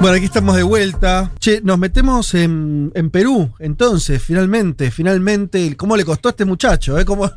Bueno, aquí estamos de vuelta. Che, nos metemos en, en Perú, entonces, finalmente, finalmente. ¿Cómo le costó a este muchacho? Eh? ¿Cómo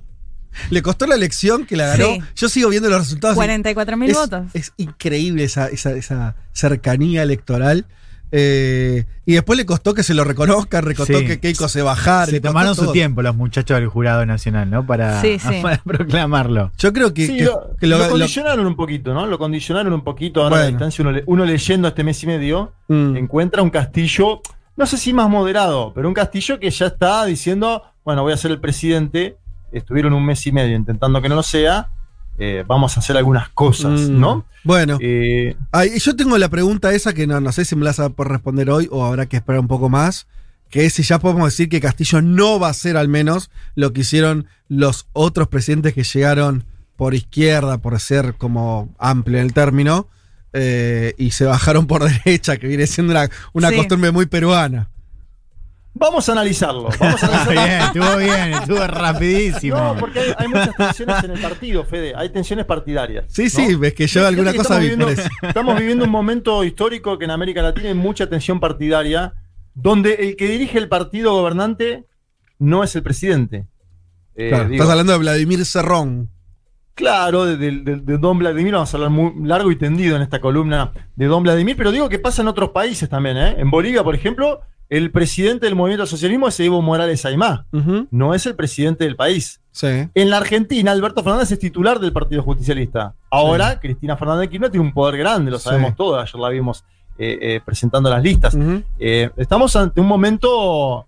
le costó la elección que la ganó? Sí. Yo sigo viendo los resultados. 44 mil votos. Es increíble esa, esa- esa cercanía electoral. Eh, y después le costó que se lo reconozcan, recostó Sí. que Keiko se bajara. Se tomaron su todo. tiempo los muchachos del jurado nacional, ¿no? Para, Sí, sí. para proclamarlo. Yo creo que, Sí, que- lo, que lo- lo lo- condicionaron un poquito, ¿no? Lo condicionaron un poquito ahora a la Bueno. distancia. Uno, le- uno leyendo este mes y medio, Mm. encuentra un castillo, no sé si más moderado, pero un castillo que ya está diciendo, bueno, voy a ser el presidente. Estuvieron un mes y medio intentando que no lo sea. Eh, vamos a hacer algunas cosas, Mm. ¿no? Bueno, Eh, Ay, yo tengo la pregunta esa que no, no sé si me la vas a por responder hoy o habrá que esperar un poco más. Que es si ya podemos decir que Castillo no va a ser al menos lo que hicieron los otros presidentes que llegaron por izquierda, por ser como amplio en el término, eh, y se bajaron por derecha, que viene siendo una, una Sí. costumbre muy peruana. Vamos a analizarlo. Vamos a analizarlo. bien, estuvo bien, estuvo rapidísimo. No, porque hay, hay muchas tensiones en el partido, Fede. Hay tensiones partidarias. Sí, ¿no? sí, ves que yo alguna que cosa estamos vi viviendo, estamos viviendo un momento histórico que en América Latina hay mucha tensión partidaria, donde el que dirige el partido gobernante no es el presidente. Eh, Claro, digo, estás hablando de Vladimir Cerrón. Claro, de- de Don Vladimir, vamos a hablar muy largo y tendido en esta columna de Don Vladimir, pero digo que pasa en otros países también. ¿eh? En Bolivia, por ejemplo, el presidente del movimiento al socialismo es Evo Morales Aymá, no es el presidente del país. Sí. En la Argentina, Alberto Fernández es titular del Partido Justicialista. Ahora, Cristina Fernández de Kirchner tiene un poder grande, lo Sí. sabemos todos. Ayer la vimos eh, eh, presentando las listas. Eh, estamos ante un momento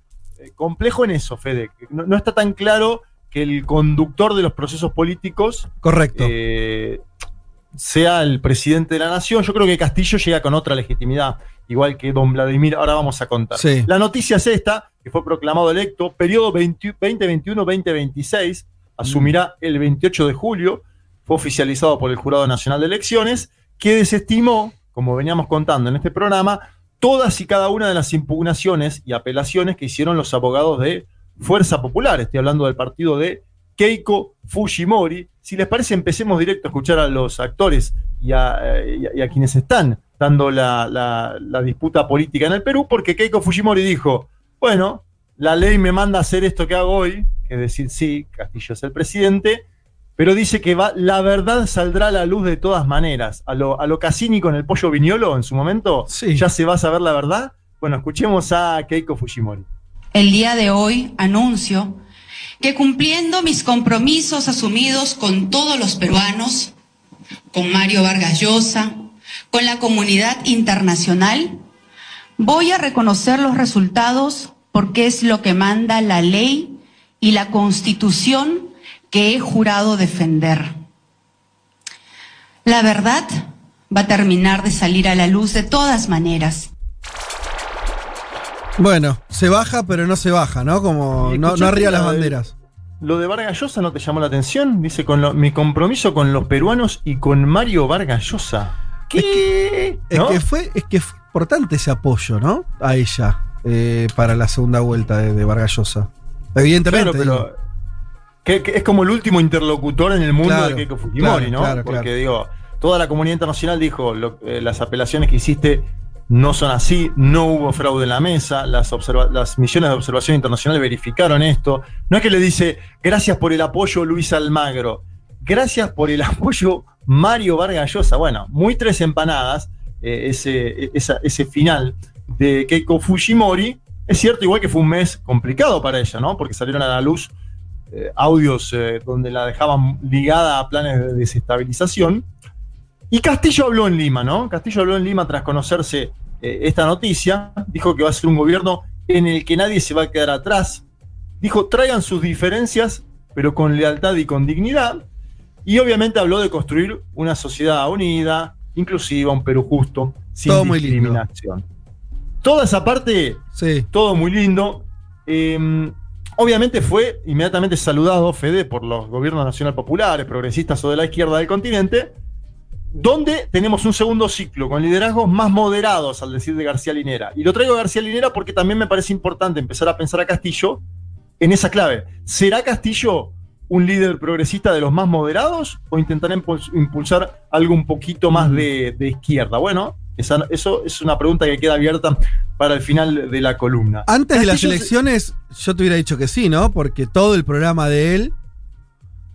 complejo en eso, Fede. No, no está tan claro que el conductor de los procesos políticos Correcto. Sea el presidente de la nación. Yo creo que Castillo llega con otra legitimidad, igual que don Vladimir. Ahora vamos a contar. Sí. La noticia es esta, que fue proclamado electo, periodo 20 2021-2026, asumirá el 28 de julio, fue oficializado por el Jurado Nacional de Elecciones, que desestimó, como veníamos contando en este programa, todas y cada una de las impugnaciones y apelaciones que hicieron los abogados de Fuerza Popular. Estoy hablando del partido de Keiko Fujimori. Si les parece, empecemos directo a escuchar a los actores y a, eh, y a- y a quienes están dando la, la- la disputa política en el Perú, porque Keiko Fujimori dijo, bueno, la ley me manda a hacer esto que hago hoy, que es decir, sí, Castillo es el presidente, pero dice que va, la verdad saldrá a la luz de todas maneras. A lo, a lo Cassini con el pollo viñolo en su momento, Sí. ya se va a saber la verdad. Bueno, escuchemos a Keiko Fujimori. El día de hoy anuncio que cumpliendo mis compromisos asumidos con todos los peruanos, con Mario Vargas Llosa, con la comunidad internacional, voy a reconocer los resultados porque es lo que manda la ley y la constitución que he jurado defender. La verdad va a terminar de salir a la luz de todas maneras. Bueno, se baja, pero no se baja, ¿no? Como ¿Y no, no arriba la las banderas. Lo de Vargas Llosa no te llamó la atención, dice con lo- mi compromiso con los peruanos y con Mario Vargas Llosa. ¿Qué? Es ¿No? que fue, es que fue importante ese apoyo, ¿no? A ella eh, para la segunda vuelta de, de Vargas Llosa. Evidentemente. Claro, pero que, que es como el último interlocutor en el mundo Claro, de Keiko Fujimori, claro, ¿no? claro, Porque digo, toda la comunidad internacional dijo lo- eh, las apelaciones que hiciste no son así, no hubo fraude en la mesa, las, las misiones de observación internacional verificaron esto. No es que le dice gracias por el apoyo Luis Almagro, gracias por el apoyo Mario Vargas Llosa. Bueno, muy tres empanadas eh, ese, esa- ese final de Keiko Fujimori. Es cierto, igual que fue un mes complicado para ella, ¿no? Porque salieron a la luz eh, audios eh, donde la dejaban ligada a planes de desestabilización. Y Castillo habló en Lima, ¿no? Castillo habló en Lima tras conocerse eh, esta noticia. Dijo que va a ser un gobierno en el que nadie se va a quedar atrás. Dijo, traigan sus diferencias, pero con lealtad y con dignidad. Y obviamente habló de construir una sociedad unida, inclusiva, un Perú justo. sin Todo muy lindo. discriminación. Toda esa parte Sí. todo muy lindo. Eh, obviamente fue inmediatamente saludado, Fede, por los gobiernos nacional populares, progresistas o de la izquierda del continente, donde tenemos un segundo ciclo con liderazgos más moderados, al decir de García Linera. Y lo traigo a García Linera porque también me parece importante empezar a pensar a Castillo en esa clave. ¿Será Castillo un líder progresista de los más moderados o intentará impuls- impulsar algo un poquito más de, de izquierda? Bueno, esa- eso es una pregunta que queda abierta para el final de la columna. Antes de las se- elecciones, yo te hubiera dicho que sí, ¿no? Porque todo el programa de él,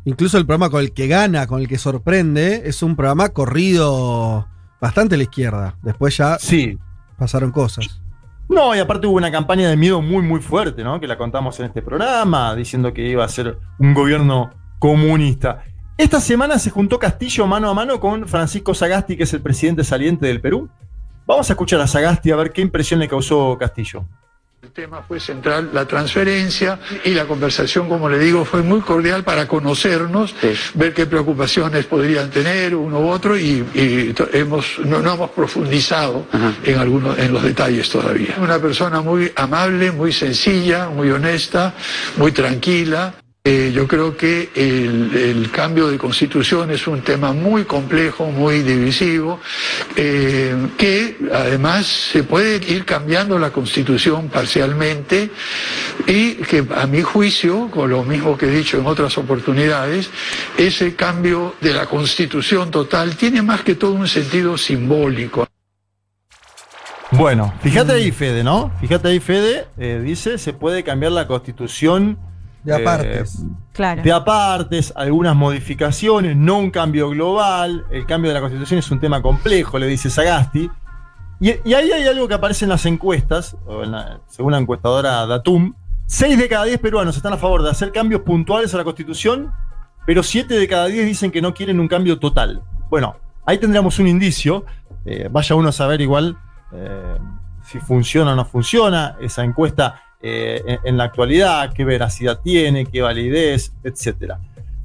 incluso el programa con el que gana, con el que sorprende, es un programa corrido bastante a la izquierda. Después ya Sí. pasaron cosas. No, y aparte hubo una campaña de miedo muy, muy fuerte, ¿no? Que la contamos en este programa, diciendo que iba a ser un gobierno comunista. Esta semana se juntó Castillo mano a mano con Francisco Sagasti, que es el presidente saliente del Perú. Vamos a escuchar a Sagasti a ver qué impresión le causó Castillo. El tema fue central, la transferencia y la conversación, como le digo, fue muy cordial para conocernos, ver qué preocupaciones podrían tener uno u otro y, hemos, no, no hemos profundizado en algunos, en los detalles todavía. Una persona muy amable, muy sencilla, muy honesta, muy tranquila. Eh, yo creo que el, cambio de constitución es un tema muy complejo, muy divisivo, eh, que además se puede ir cambiando la constitución parcialmente y que a mi juicio, con lo mismo que he dicho en otras oportunidades, ese cambio de la constitución total tiene más que todo un sentido simbólico. Bueno, fíjate ahí, Fede, ¿no? Fíjate ahí, Fede, eh, dice, se puede cambiar la constitución. De apartes. eh, Claro. de apartes, algunas modificaciones, no un cambio global. El cambio de la constitución es un tema complejo, le dice Sagasti. Y, y ahí hay algo que aparece en las encuestas, o en la- según la encuestadora Datum. 6 de cada 10 peruanos están a favor de hacer cambios puntuales a la constitución, pero 7 de cada 10 dicen que no quieren un cambio total. Bueno, ahí tendríamos un indicio. eh, vaya uno a saber igual eh, si funciona o no funciona esa encuesta eh, en, en la actualidad, qué veracidad tiene, qué validez, etcétera.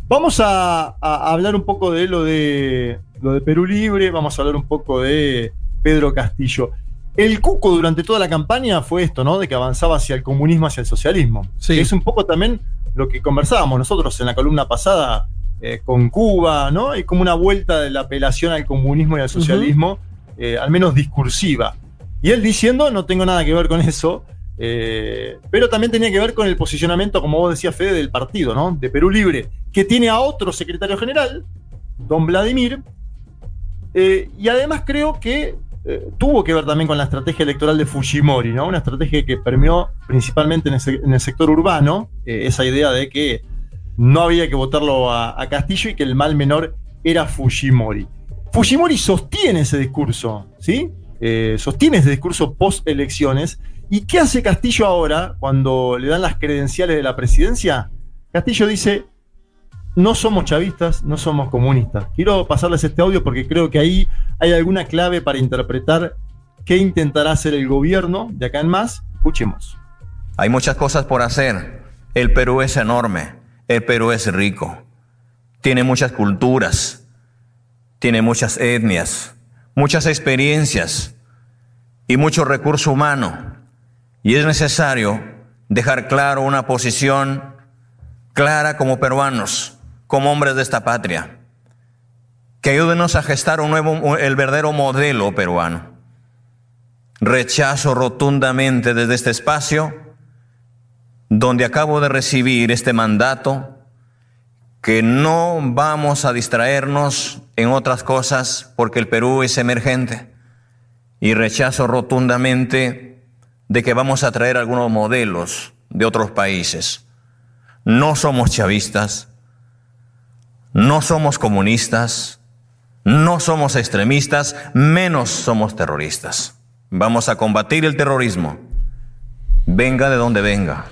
Vamos a, a hablar un poco de lo de lo de Perú Libre, vamos a hablar un poco de Pedro Castillo. El cuco durante toda la campaña fue esto, ¿no? De que avanzaba hacia el comunismo, hacia el socialismo. Sí. Que es un poco también lo que conversábamos nosotros en la columna pasada eh, con Cuba, ¿no? Hay como una vuelta de la apelación al comunismo y al socialismo, eh, al menos discursiva. Y él diciendo, no tengo nada que ver con eso, eh, pero también tenía que ver con el posicionamiento, como vos decías, Fede, del partido, ¿no? De Perú Libre, que tiene a otro secretario general, don Vladimir, eh, y además creo que eh, tuvo que ver también con la estrategia electoral de Fujimori, ¿no? Una estrategia que permeó principalmente en el, sector urbano, esa idea de que no había que votarlo a, Castillo y que el mal menor era Fujimori. Fujimori sostiene ese discurso, ¿sí? Sostiene ese discurso post elecciones. ¿Y qué hace Castillo ahora cuando le dan las credenciales de la presidencia? Castillo dice, no somos chavistas, no somos comunistas. Quiero pasarles este audio porque creo que ahí hay alguna clave para interpretar qué intentará hacer el gobierno de acá en más. Escuchemos. Hay muchas cosas por hacer. El Perú es enorme. El Perú es rico. Tiene muchas culturas. Tiene muchas etnias. Muchas experiencias. Y mucho recurso humano. Y es necesario dejar claro una posición clara como peruanos, como hombres de esta patria. Que ayúdenos a gestar un nuevo, el verdadero modelo peruano. Rechazo rotundamente desde este espacio donde acabo de recibir este mandato, que no vamos a distraernos en otras cosas porque el Perú es emergente. Y rechazo rotundamente de que vamos a traer algunos modelos de otros países. No somos chavistas, no somos comunistas, no somos extremistas, menos somos terroristas. Vamos a combatir el terrorismo, venga de donde venga.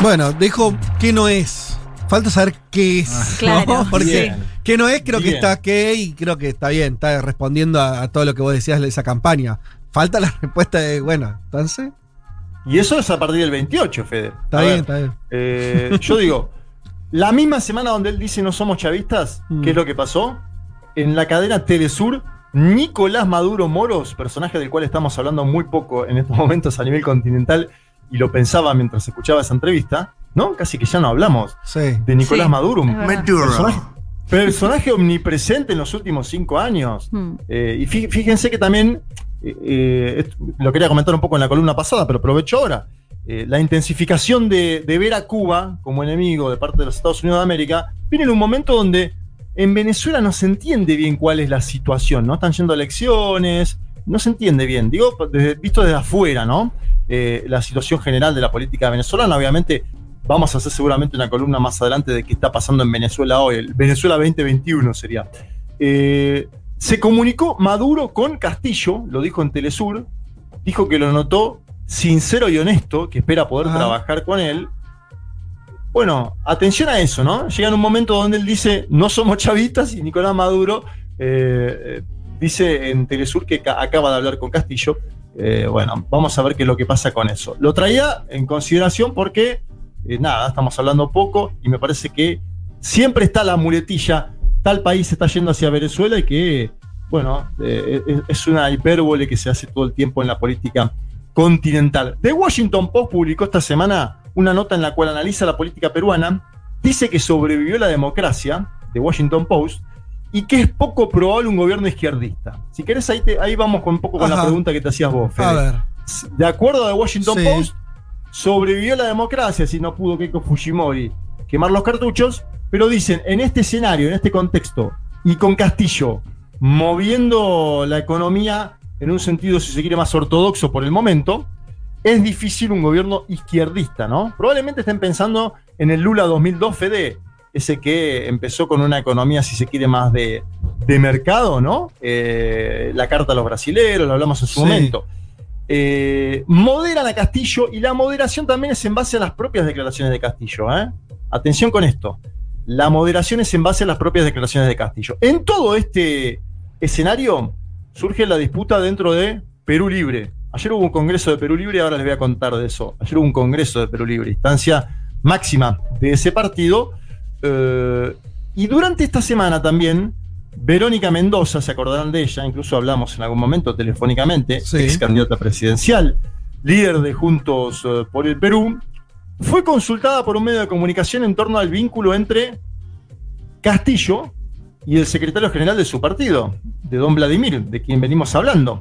Bueno, dijo que no es. Falta saber qué es. Claro, ¿no? Porque que no es, creo que está qué y creo que está bien. Está respondiendo a, a todo lo que vos decías de esa campaña. Falta la respuesta de, bueno, entonces. Y eso es a partir del 28, Fede. Está A bien, ver, está bien. eh, yo digo, la misma semana donde él dice no somos chavistas, Mm. ¿qué es lo que pasó? En la cadena Telesur Nicolás Maduro Moros, personaje del cual estamos hablando muy poco en estos momentos a nivel continental, y lo pensaba mientras escuchaba esa entrevista, ¿no? Casi que ya no hablamos Sí. de Nicolás Sí, Maduro. verdad. Personaje, personaje omnipresente en los últimos cinco años. Hmm. Eh, y fí- fíjense que también, eh, eh, lo quería comentar un poco en la columna pasada, pero aprovecho ahora. Eh, la intensificación de, ver a Cuba como enemigo de parte de los Estados Unidos de América viene en un momento donde en Venezuela no se entiende bien cuál es la situación, ¿no? Están yendo elecciones, no se entiende bien, digo, visto desde afuera, ¿no? La situación general de la política venezolana, obviamente vamos a hacer seguramente una columna más adelante de qué está pasando en Venezuela hoy, el Venezuela 2021 sería. Eh, se comunicó Maduro con Castillo, lo dijo en Telesur, dijo que lo notó sincero y honesto, que espera poder Ajá. trabajar con él. Bueno, atención a eso, ¿no? Llega en un momento donde él dice, no somos chavistas, y Nicolás Maduro eh, eh, dice en Telesur que ca- acaba de hablar con Castillo. Eh, bueno, vamos a ver qué es lo que pasa con eso. Lo traía en consideración porque, eh, nada, estamos hablando poco y me parece que siempre está la muletilla, tal país está yendo hacia Venezuela y que, bueno, eh, es- es una hipérbole que se hace todo el tiempo en la política continental. The Washington Post publicó esta semana una nota en la cual analiza la política peruana, dice que sobrevivió la democracia, The Washington Post, y que es poco probable un gobierno izquierdista. Si querés, ahí, te- ahí vamos con un poco con la pregunta que te hacías vos, Fede. A ver. De acuerdo a The Washington Sí. Post, sobrevivió la democracia si no pudo Keiko Fujimori quemar los cartuchos, pero dicen, en este escenario, en este contexto, y con Castillo moviendo la economía en un sentido, si se quiere, más ortodoxo por el momento, es difícil un gobierno izquierdista, ¿no? Probablemente estén pensando en el Lula 2002, Fede, ese que empezó con una economía, si se quiere, más de, de mercado, ¿no? Eh, la carta a los brasileros, lo hablamos en su Sí. momento. Eh, moderan a Castillo y la moderación también es en base a las propias declaraciones de Castillo. ¿eh? Atención con esto. La moderación es en base a las propias declaraciones de Castillo. En todo este escenario surge la disputa dentro de Perú Libre. Ayer hubo un congreso de Perú Libre, ahora les voy a contar de eso. Ayer hubo un congreso de Perú Libre, instancia máxima de ese partido. Eh, y durante esta semana también, Verónica Mendoza, se acordarán de ella, incluso hablamos en algún momento telefónicamente, Sí. ex candidata presidencial, líder de Juntos eh, por el Perú, fue consultada por un medio de comunicación en torno al vínculo entre Castillo y el secretario general de su partido, de don Vladimir, de quien venimos hablando.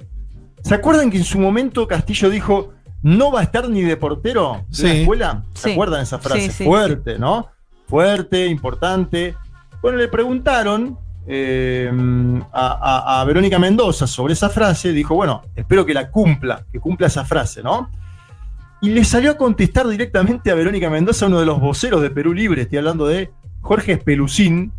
¿Se acuerdan que en su momento Castillo dijo, no va a estar ni de portero de la escuela? ¿Se Sí. acuerdan esa frase? Sí, sí, Fuerte, ¿no? Fuerte, importante. Bueno, le preguntaron eh, a, a- a Verónica Mendoza sobre esa frase, dijo, bueno, espero que la cumpla, que cumpla esa frase, ¿no? Y le salió a contestar directamente a Verónica Mendoza, uno de los voceros de Perú Libre, estoy hablando de Jorge Espelucín,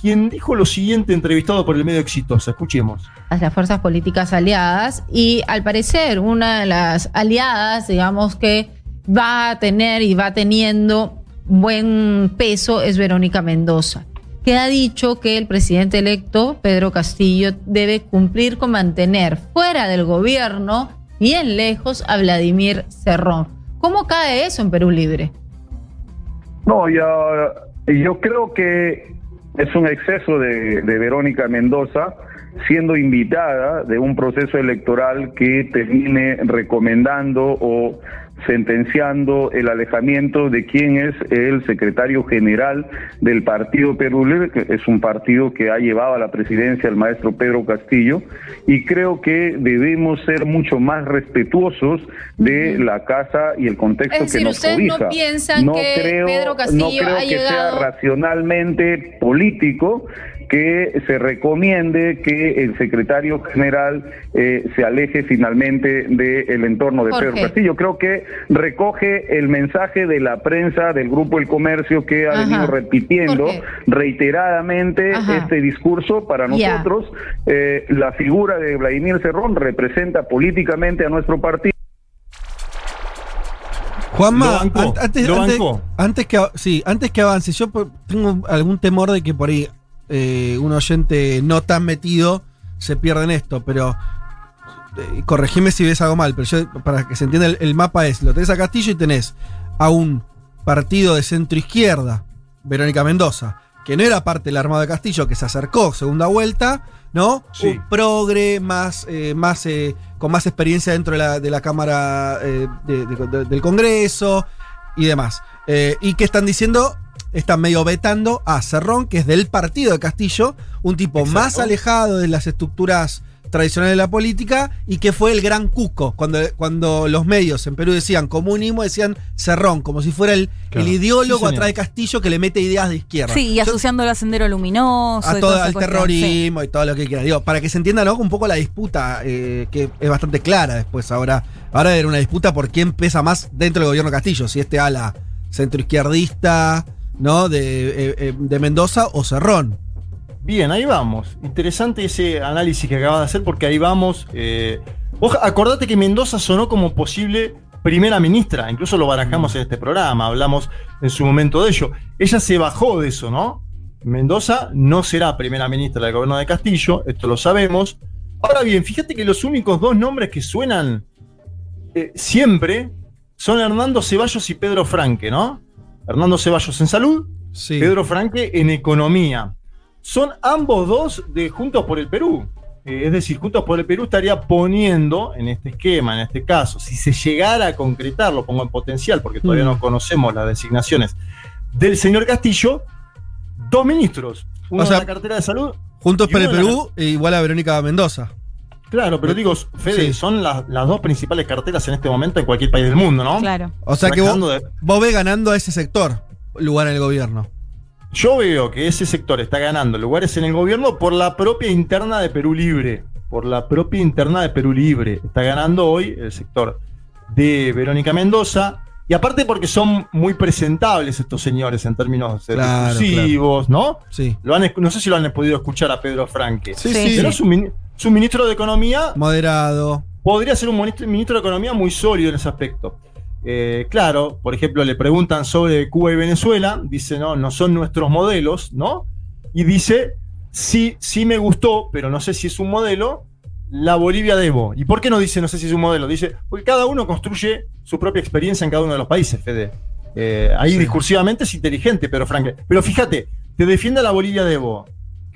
quien dijo lo siguiente entrevistado por el medio Exitosa. Escuchemos. a las fuerzas políticas aliadas y al parecer una de las aliadas, digamos que va a tener y va teniendo buen peso es Verónica Mendoza, que ha dicho que el presidente electo, Pedro Castillo, debe cumplir con mantener fuera del gobierno bien lejos a Vladimir Cerrón. ¿Cómo cae eso en Perú Libre? No, yo, yo creo que es un exceso de, de Verónica Mendoza siendo invitada de un proceso electoral que termine recomendando o sentenciando el alejamiento de quien es el secretario general del Partido Perú Libre, que es un partido que ha llevado a la presidencia al maestro Pedro Castillo, y creo que debemos ser mucho más respetuosos de la casa y el contexto Es decir, que nos ¿ustedes no cobija. piensan que creo, Pedro Castillo no creo ha que llegado- sea racionalmente político que se recomiende que el secretario general eh, se aleje finalmente del entorno de Jorge. Pedro Castillo. Creo que recoge el mensaje de la prensa del Grupo El Comercio que ha Ajá. venido repitiendo Jorge. reiteradamente Ajá. este discurso. Para nosotros, eh, la figura de Vladimir Cerrón representa políticamente a nuestro partido. Juanma, antes, ¿Lo antes- antes que, sí, antes que avance, yo tengo algún temor de que por ahí eh, un oyente no tan metido se pierda en esto, pero eh, corregime si ves algo mal, pero yo, para que se entienda el, el mapa es, lo tenés a Castillo y tenés a un partido de centro izquierda, Verónica Mendoza, que no era parte del armado de Castillo, que se acercó segunda vuelta, ¿no? Sí. Un progre, más, eh, más eh, con más experiencia dentro de la, de la Cámara eh, de- de- de- del Congreso y demás. Y que están diciendo, están medio vetando a Cerrón, que es del partido de Castillo, un tipo Exacto. más alejado de las estructuras tradicionales de la política y que fue el gran cuco. Cuando, cuando los medios en Perú decían comunismo, decían Cerrón, como si fuera el, Claro. el ideólogo Sí, atrás de Castillo que le mete ideas de izquierda. Sí, y asociándolo a Sendero Luminoso. a todo, cuestión, terrorismo y todo lo que quiera. Digo, para que se entienda, ¿no? Un poco la disputa, eh, que es bastante clara después. Ahora, ahora era una disputa por quién pesa más dentro del gobierno Castillo. Si este ala centroizquierdista, ¿no? De, eh, eh, de Mendoza o Cerrón. Bien, ahí vamos. Interesante ese análisis que acabas de hacer porque ahí vamos. eh, vos acordate que Mendoza sonó como posible primera ministra, incluso lo barajamos en este programa, hablamos en su momento de ello. Ella se bajó de eso, ¿no? Mendoza no será primera ministra del gobierno de Castillo, esto lo sabemos. Ahora bien, fíjate que los únicos dos nombres que suenan eh, siempre son Hernando Ceballos y Pedro Franque, ¿no? Hernando Ceballos en salud, Sí. Pedro Franque en economía. Son ambos dos de Juntos por el Perú. Eh, es decir, Juntos por el Perú estaría poniendo en este esquema, en este caso, si se llegara a concretar, lo pongo en potencial porque todavía Mm. no conocemos las designaciones del señor Castillo, dos ministros. Uno O sea, de la cartera de salud. Juntos por el de la- Perú, e igual a Verónica Mendoza. Claro, pero digo, Fede, Sí. son las, las dos principales carteras en este momento en cualquier país del mundo, ¿no? Claro. O sea que vos, de- vos ves ganando a ese sector lugar en el gobierno. Yo veo que ese sector está ganando lugares en el gobierno por la propia interna de Perú Libre. Por la propia interna de Perú Libre. Está ganando hoy el sector de Verónica Mendoza. Y aparte porque son muy presentables estos señores en términos eh, Claro, discursivos, ¿no? Sí. Lo han no sé si lo han podido escuchar a Pedro Franque. Sí, Sí. sí. Pero es un, es un ministro de Economía Moderado. podría ser un ministro, de Economía muy sólido en ese aspecto. Eh, claro, por ejemplo, le preguntan sobre Cuba y Venezuela, dice, no, no son nuestros modelos, ¿no? Y dice, sí, sí me gustó, pero no sé si es un modelo, la Bolivia de Evo. ¿Y por qué no dice no sé si es un modelo? Dice, porque cada uno construye su propia experiencia en cada uno de los países, Fede. Eh, ahí Sí. discursivamente es inteligente, pero Frank. Pero fíjate, te defiende a la Bolivia de Evo,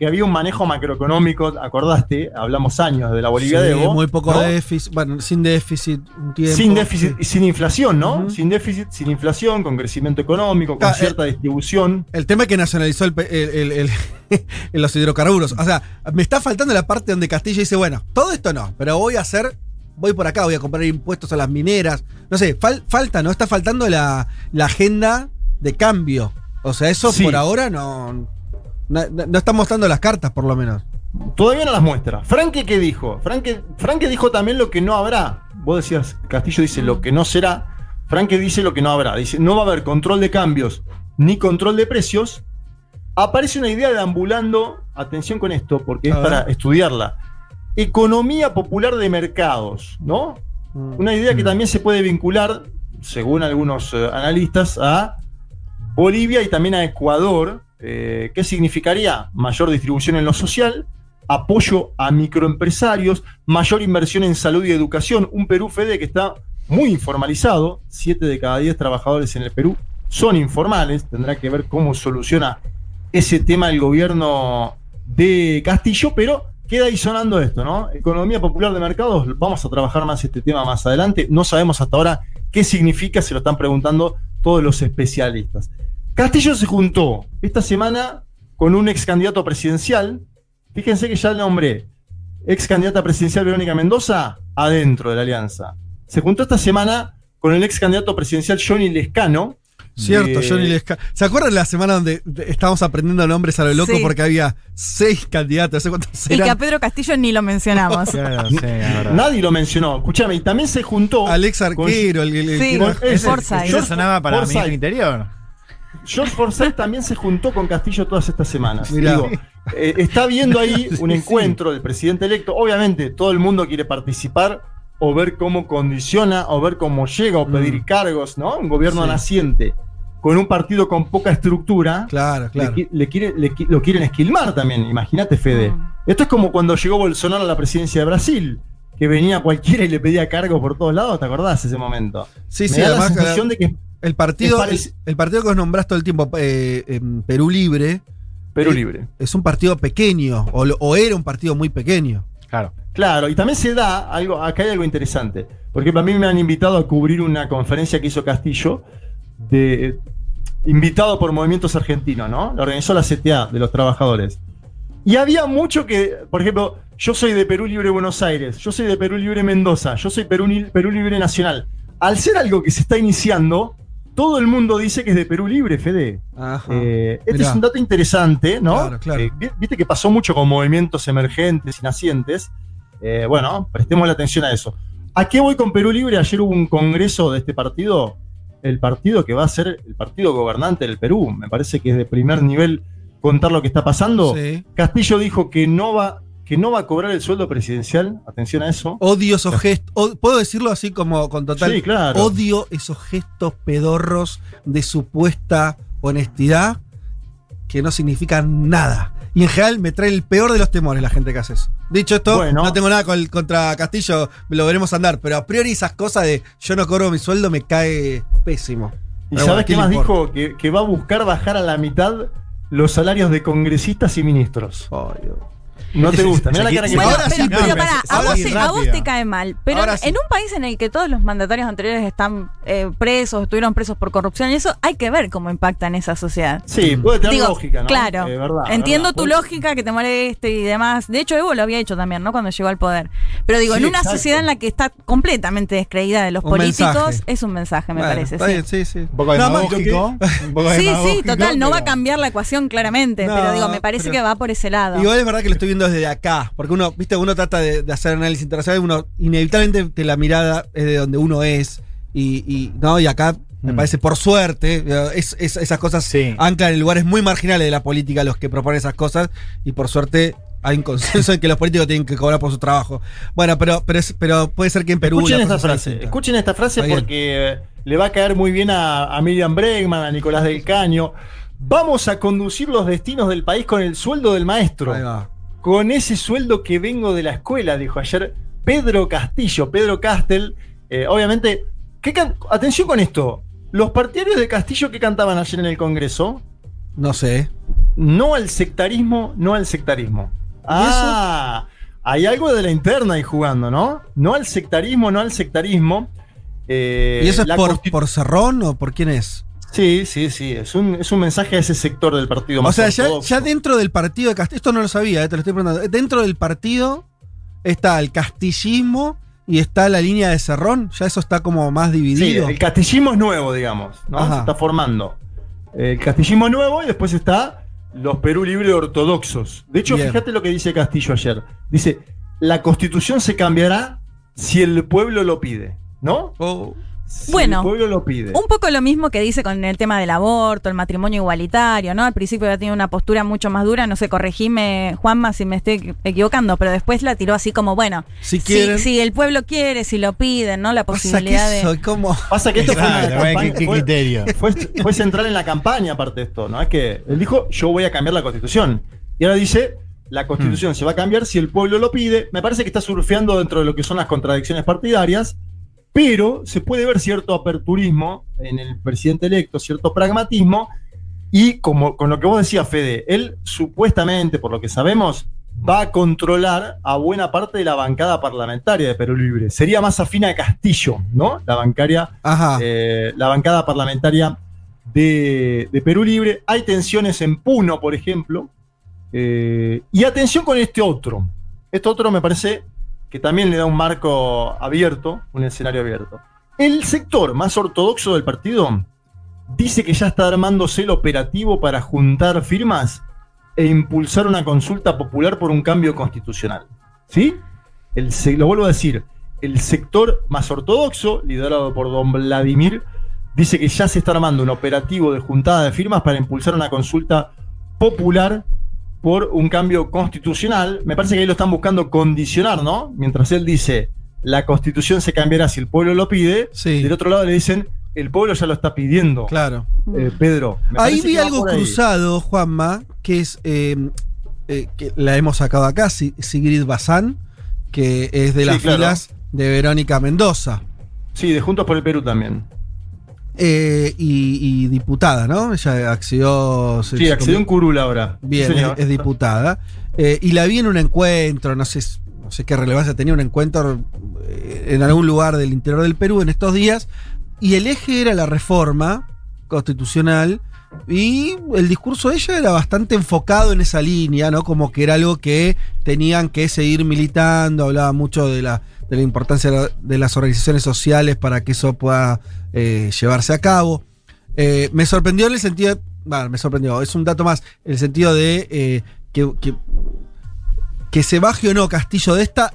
que había un manejo macroeconómico, acordaste, hablamos años de la Bolivia Sí, de Evo. Muy poco ¿no? déficit. Bueno, sin déficit un tiempo. Sin déficit y sin inflación, ¿no? Sin déficit, sin inflación, con crecimiento económico, con Ah, cierta distribución. El tema es que nacionalizó el, los hidrocarburos. O sea, me está faltando la parte donde Castillo dice, bueno, todo esto no, pero voy a hacer, voy por acá, voy a comprar impuestos a las mineras. No sé, fal- falta, ¿no? Está faltando la, la agenda de cambio. O sea, eso Sí. por ahora no, no, no está mostrando las cartas, por lo menos. Todavía no las muestra. Franque, ¿qué dijo? Franque dijo también lo que no habrá. Vos decías, Castillo dice lo que no será. Franque dice lo que no habrá. Dice, no va a haber control de cambios ni control de precios. Aparece una idea deambulando, atención con esto, porque es ver. para estudiarla. Economía popular de mercados, ¿no? Una idea que también se puede vincular, según algunos eh, analistas, a Bolivia y también a Ecuador. Eh, ¿Qué significaría? Mayor distribución en lo social, apoyo a microempresarios, mayor inversión en salud y educación. Un Perú Fede que está muy informalizado. Siete de cada diez trabajadores en el Perú son informales. Tendrá que ver cómo soluciona ese tema el gobierno de Castillo, pero queda ahí sonando esto, ¿no? Economía popular de mercados, vamos a trabajar más este tema más adelante. No sabemos hasta ahora qué significa, se lo están preguntando todos los especialistas. Castillo se juntó esta semana con un ex candidato presidencial. Fíjense que ya el nombré. Ex candidata presidencial Verónica Mendoza, adentro de la alianza. Se juntó esta semana con el ex candidato presidencial Johnny Lescano. Cierto, de- Johnny Lesca. ¿Se acuerdan de la semana donde de- estábamos aprendiendo nombres a lo loco Sí. porque había seis candidatos? No sé cuántos Y que a. Pedro Castillo ni lo mencionamos. Claro, sí. Nadie lo mencionó. Escúchame, y también se juntó. Alex con- Arquero, el, el- el Sí, con- Forsyth. Eso sonaba para ministro interior. George Forsyth también se juntó con Castillo todas estas semanas. Mirá. Digo, eh, está viendo ahí un encuentro del presidente electo. Obviamente, todo el mundo quiere participar o ver cómo condiciona o ver cómo llega o pedir Mm. cargos, ¿no? Un gobierno Sí. naciente con un partido con poca estructura. Claro, Le, claro. le quiere- le lo quieren esquilmar también, imagínate, Fede. Mm. Esto es como cuando llegó Bolsonaro a la presidencia de Brasil, que venía cualquiera y le pedía cargos por todos lados, ¿te acordás ese momento? Sí, Me sí, da la además sensación de que el partido, el, el partido que os nombrás todo el tiempo, eh, en Perú Libre, Perú Eh, Libre. Es un partido pequeño, o, era un partido muy pequeño. Claro. Claro, y también se da algo, acá hay algo interesante. Porque a mí me han invitado a cubrir una conferencia que hizo Castillo, de, invitado por movimientos argentinos, ¿no? La organizó la CTA de los trabajadores. Y había mucho que, por ejemplo, yo soy de Perú Libre Buenos Aires, yo soy de Perú Libre Mendoza, yo soy Perú, Perú Libre Nacional. Al ser algo que se está iniciando, todo el mundo dice que es de Perú Libre, Fede. Ajá. Eh, este Mirá. es un dato interesante, ¿no? Claro, claro. Eh, vi- Viste que pasó mucho con movimientos emergentes y nacientes. Eh, bueno, prestemos la atención a eso. ¿A qué voy con Perú Libre? Ayer hubo un congreso de este partido, el partido que va a ser el partido gobernante del Perú. Me parece que es de primer nivel contar lo que está pasando. Sí. Castillo dijo que no va que no va a cobrar el sueldo presidencial. Atención a eso. Odio esos gestos. ¿Puedo decirlo así como con total? Sí, claro. Odio esos gestos pedorros de supuesta honestidad que no significan nada. Y en general me trae el peor de los temores la gente que hace eso. Dicho esto, Bueno. no tengo nada con- contra Castillo, lo veremos andar, pero a priori esas cosas de yo no cobro mi sueldo me cae pésimo. ¿Y Pero sabes bueno, qué más importa? dijo? Que, que va a buscar bajar a la mitad los salarios de congresistas y ministros. Ay, Dios. No te gusta. Mira la cara que Bueno, Ahora pero, sí, pero a, ahora vos sí, te, a vos rápido. te cae mal. Pero Ahora sí. en un país en el que todos los mandatarios anteriores están eh, presos, estuvieron presos por corrupción y eso, hay que ver cómo impacta en esa sociedad. Sí, puede tener Digo, lógica, ¿no? Claro, Eh, verdad, entiendo verdad. tu Puede- lógica que te moleste y demás. De hecho, Evo lo había hecho también, ¿no? Cuando llegó al poder. Pero digo, Sí, en una exacto. sociedad en la que está completamente descreída de los Un políticos, mensaje. es un mensaje, me Bueno, parece. bien, sí, sí. Un poco demagógico. Un poco Sí, sí, total, no va a cambiar la ecuación claramente, No, pero digo, me parece pero- que va por ese lado. Igual es verdad que lo estoy viendo desde acá, porque uno, viste, uno trata de, de hacer análisis internacional, uno inevitablemente la mirada es de donde uno es, y, y, no, y acá me Mm. parece, por suerte, es, es- esas cosas Sí. anclan en lugares muy marginales de la política los que proponen esas cosas, y por suerte hay un consenso en que los políticos tienen que cobrar por su trabajo. Bueno, pero, pero, es- pero puede ser que en Perú... Escuchen esta frase. distinta. Escuchen esta frase porque eh, le va a caer muy bien a, a Miriam Bregman, a Nicolás del Caño. Vamos a conducir los destinos del país con el sueldo del maestro. Ahí va. Con ese sueldo que vengo de la escuela, dijo ayer Pedro Castillo, Pedro Castel. Eh, obviamente, ¿qué atención con esto. Los partidarios de Castillo que cantaban ayer en el Congreso, No sé. no al sectarismo, no al sectarismo. Ah, hay algo de la interna ahí jugando, ¿no? No al sectarismo, no al sectarismo. Eh, ¿Y eso es por, por Cerrón o por quién es? Sí, sí, sí. Es un, es un mensaje a ese sector del partido O más sea, ya, ya dentro del partido de Castillo, esto no lo sabía, eh, te lo estoy preguntando. Dentro del partido está el castillismo y está la línea de Cerrón. Ya eso está como más Sí, dividido. el castillismo es nuevo, digamos, ¿no? Se está formando. El castillismo es nuevo y después está los Perú Libre ortodoxos. De hecho, Bien. fíjate lo que dice Castillo ayer. Dice, la constitución se cambiará si el pueblo lo pide, ¿no? Oh, Si Bueno, el pueblo lo pide. Un poco lo mismo que dice con el tema del aborto, el matrimonio igualitario, ¿no? Al principio había tenido una postura mucho más dura, no sé, corregime, Juanma, si me estoy equi- equivocando, pero después la tiró así como, bueno, si si, quieren. si el pueblo quiere, si lo piden, ¿no? La pasa que posibilidad de... esto fue, campaña- ¿qué- criterio? fue, fue central en la campaña, aparte de esto, ¿no? Es que él dijo, yo voy a cambiar la constitución. Y ahora dice, la Hmm. constitución se va a cambiar si el pueblo lo pide. Me parece que está surfeando dentro de lo que son las contradicciones partidarias, pero se puede ver cierto aperturismo en el presidente electo, cierto pragmatismo, y como con lo que vos decías, Fede, él supuestamente, por lo que sabemos, va a controlar a buena parte de la bancada parlamentaria de Perú Libre. Sería más afín a Castillo, ¿no? La bancaria eh, la bancada parlamentaria de, de Perú Libre. Hay tensiones en Puno, por ejemplo. Eh, y atención con este otro. Este otro me parece que también le da un marco abierto, un escenario abierto. El sector más ortodoxo del partido dice que ya está armándose el operativo para juntar firmas e impulsar una consulta popular por un cambio constitucional. ¿Sí? El, lo vuelvo a decir, el sector más ortodoxo, liderado por don Vladimir, dice que ya se está armando un operativo de juntada de firmas para impulsar una consulta popular por un cambio constitucional. Me parece que ahí lo están buscando condicionar, ¿no? Mientras él dice, la constitución se cambiará si el pueblo lo pide, Sí. del otro lado le dicen, el pueblo ya lo está pidiendo. Claro. Eh, Pedro. me Ahí vi algo ahí. cruzado, Juanma, que es. eh, eh, que la hemos sacado acá, Si- Sigrid Bazán, que es de Sí, las claro. filas de Verónica Mendoza. Sí, de Juntos por el Perú también. Eh, y, y diputada, ¿no? Ella accedió. se- Sí, accedió en Curul ahora. Bien, es, diputada. Eh, y la vi en un encuentro, no sé, no sé qué relevancia tenía un encuentro eh, en algún lugar del interior del Perú en estos días. Y el eje era la reforma constitucional. Y el discurso de ella era bastante enfocado en esa línea, ¿no? Como que era algo que tenían que seguir militando. Hablaba mucho de la, de la importancia de las organizaciones sociales para que eso pueda eh, llevarse a cabo. Eh, me sorprendió en el sentido. de- bueno, me sorprendió, es un dato más. En el sentido de eh, que, que, que se baje o no Castillo de esta,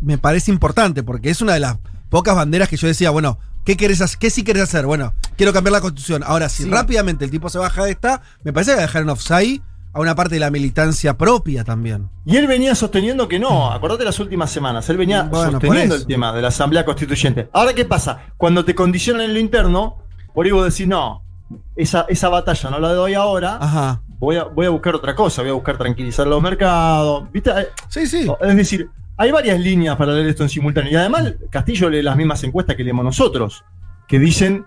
me parece importante, porque es una de las pocas banderas que yo decía, bueno, ¿qué querés hacer? ¿Qué sí querés hacer? Bueno, quiero cambiar la constitución. Ahora, si Sí. rápidamente el tipo se baja de esta, me parece que va a dejar en offside a una parte de la militancia propia también. Y él venía sosteniendo que no, acordate las últimas semanas, él venía Bueno, sosteniendo el tema de la Asamblea Constituyente. Ahora, ¿qué pasa? Cuando te condicionan en lo interno, por ahí vos decís, no, esa, esa batalla no la doy ahora, Ajá. voy, a, voy a buscar otra cosa, voy a buscar tranquilizar los mercados. ¿Viste? Sí, sí. Es decir, hay varias líneas para leer esto en simultáneo. Y además, Castillo lee las mismas encuestas que leemos nosotros, que dicen,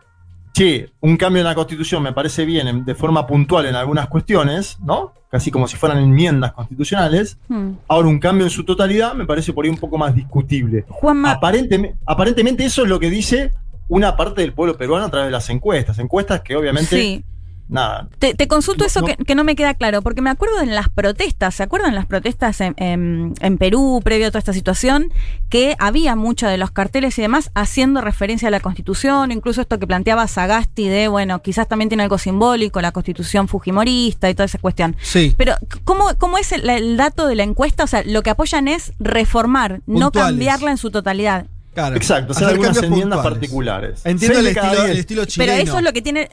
che, un cambio en la Constitución me parece bien en- de forma puntual en algunas cuestiones, ¿no? Casi como si fueran enmiendas constitucionales. Hmm. Ahora, un cambio en su totalidad me parece por ahí un poco más discutible. Juanma, Aparentemente, aparentemente eso es lo que dice una parte del pueblo peruano a través de las encuestas. Encuestas que obviamente, sí. Nada, Te, te consulto No, eso no. Que, que no me queda claro, porque me acuerdo en las protestas, ¿se acuerdan las protestas en, en- en Perú previo a toda esta situación? Que había muchos de los carteles y demás haciendo referencia a la Constitución, incluso esto que planteaba Sagasti de, bueno, quizás también tiene algo simbólico, la Constitución fujimorista y toda esa cuestión. Sí. Pero, ¿cómo, cómo es el, el dato de la encuesta? O sea, lo que apoyan es reformar, no cambiarla en su totalidad. Claro. exacto, hacer algunas enmiendas puntuales. particulares. Entiendo el estilo, el estilo chileno. Pero eso es lo que tiene.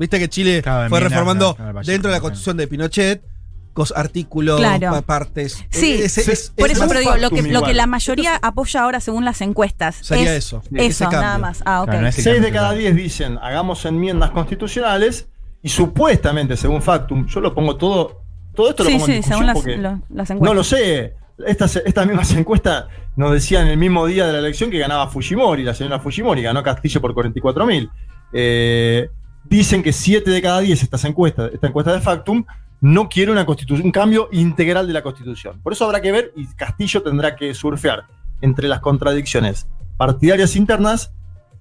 Viste que Chile Claro, fue reformando dentro de la constitución de Pinochet, artículos, Claro. partes. Sí, Es- es- sí, es- Por es eso, pero digo, lo que, lo que la mayoría apoya ahora según las encuestas. Sería es eso, Eso, nada más. Ah, ok. Claro, Seis de cada diez dicen hagamos enmiendas constitucionales y supuestamente, según Factum, yo lo pongo todo, todo esto lo pongo en sí, discusión según las, porque lo- las encuestas. no lo sé. Estas, estas mismas encuestas nos decían el mismo día de la elección que ganaba Fujimori, la señora Fujimori, ganó Castillo por 44 mil. Dicen que 7 de cada 10 estas encuestas, esta encuesta de Factum, no quiere una constitución, un cambio integral de la constitución. Por eso habrá que ver y Castillo tendrá que surfear entre las contradicciones partidarias internas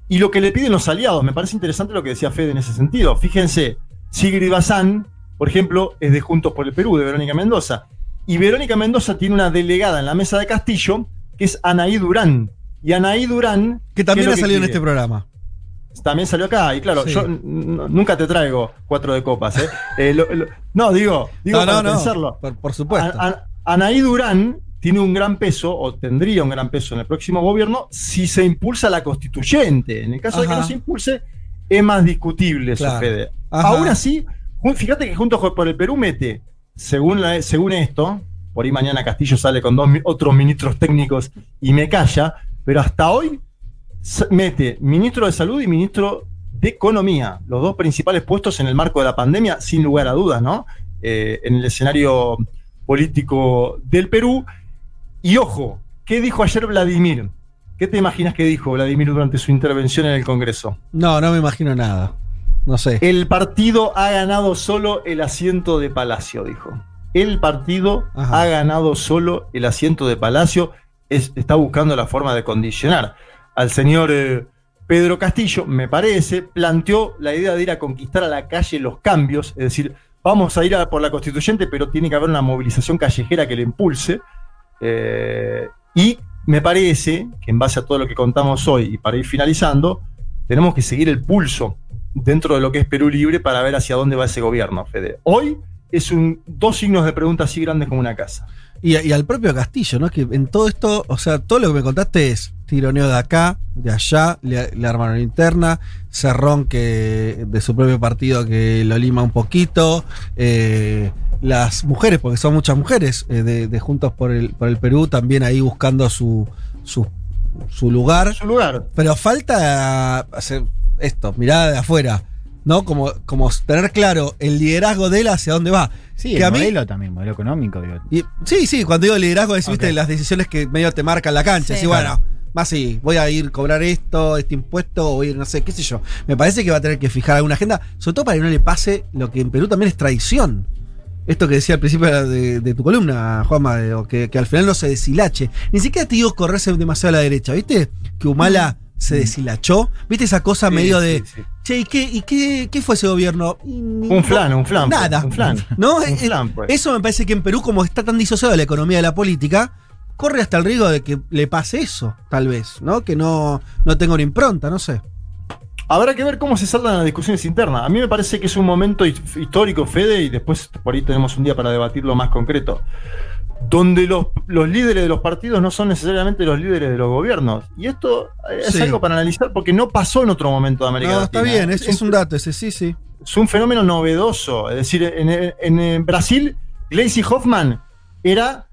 y lo que le piden los aliados. Me parece interesante lo que decía Fede en ese sentido. Fíjense, Sigrid Bazán, por ejemplo, es de Juntos por el Perú, de Verónica Mendoza. Y Verónica Mendoza tiene una delegada en la mesa de Castillo, que es Anaí Durán. Y Anaí Durán. Que también ¿qué ha salido en este programa. También salió acá, y claro, Sí. yo nunca te traigo cuatro de copas, ¿eh? Eh, lo- lo- no, digo, digo no, para no. Por, por supuesto. A- a- Anaí Durán tiene un gran peso, o tendría un gran peso en el próximo gobierno, si se impulsa la constituyente. En el caso de que no se impulse, es más discutible Claro. Fede. Ajá. Aún así, fíjate que Juntos por el Perú mete, según, la- según esto, por ahí mañana Castillo sale con dos otros ministros técnicos y me calla, pero hasta hoy mete ministro de Salud y ministro de Economía, los dos principales puestos en el marco de la pandemia, sin lugar a dudas, ¿no? Eh, en el escenario político del Perú. Y ojo, ¿qué dijo ayer Vladimir? ¿Qué te imaginas que dijo Vladimir durante su intervención en el Congreso? No, no me imagino nada. No sé. El partido ha ganado solo el asiento de Palacio, dijo. El partido Ajá. ha ganado solo el asiento de Palacio. Es- está buscando la forma de condicionar al señor eh, Pedro Castillo, me parece, planteó la idea de ir a conquistar a la calle los cambios, es decir, vamos a ir por la constituyente, pero tiene que haber una movilización callejera que le impulse. Eh, y me parece que en base a todo lo que contamos hoy y para ir finalizando, tenemos que seguir el pulso dentro de lo que es Perú Libre para ver hacia dónde va ese gobierno, Fede. Hoy es un, dos signos de pregunta así grandes como una casa. Y, y al propio Castillo, ¿no? Que en todo esto, o sea, todo lo que me contaste es tironeo de acá, de allá, le, le armaron interna, Cerrón que de su propio partido que lo lima un poquito, eh, las mujeres, porque son muchas mujeres eh, de, de Juntos por el, por el Perú, también ahí buscando su, su, su lugar. Su lugar. Pero falta hacer esto, mirada de afuera, ¿no? Como, como tener claro el liderazgo de él hacia dónde va. Sí, Que el a mí- modelo también, modelo económico. Digo. y- sí, sí, cuando digo liderazgo es, viste, las decisiones que medio te marcan la cancha. Sí. Bueno, más sí, voy a ir a cobrar esto, este impuesto, o voy a ir, no sé, qué sé yo. Me parece que va a tener que fijar alguna agenda, sobre todo para que no le pase lo que en Perú también es traición. Esto que decía al principio de, de tu columna, Juanma, de- que, que al final no se deshilache. Ni siquiera te digo correrse demasiado a la derecha, ¿viste? Que Humala se deshilachó. ¿Viste esa cosa Sí, medio de. sí. Che, ¿y qué, y qué, qué fue ese gobierno? Un flan, un flan. pues, Nada. Un flan. ¿No? Un Eh, flan, pues. Eso me parece que en Perú, como está tan disociado de la economía de la política, corre hasta el riesgo de que le pase eso, tal vez, ¿no? Que no, no tenga una impronta, no sé. Habrá que ver cómo se saldan las discusiones internas. A mí me parece que es un momento his- histórico, Fede, y después por ahí tenemos un día para debatirlo más concreto, donde los, los líderes de los partidos no son necesariamente los líderes de los gobiernos. Y esto eh, es Sí. algo para analizar porque no pasó en otro momento de América No, Latina. está bien, es, es un dato ese, sí, sí. es un fenómeno novedoso. Es decir, en, en- en Brasil, Gleisi Hoffman era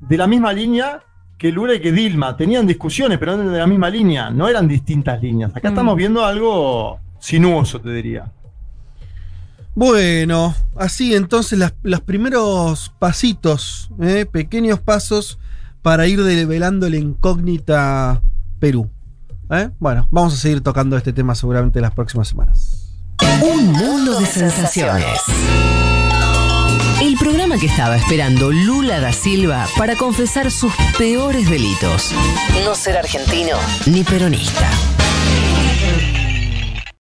de la misma línea que Lula y que Dilma. Tenían discusiones, pero eran de la misma línea. No eran distintas líneas. Acá Mm. estamos viendo algo sinuoso, te diría. Bueno, así entonces las- los primeros pasitos, ¿eh? pequeños pasos para ir develando la incógnita Perú. ¿eh? Bueno, vamos a seguir tocando este tema seguramente las próximas semanas. Un mundo de sensaciones. El programa que estaba esperando Lula da Silva para confesar sus peores delitos. No ser argentino ni peronista.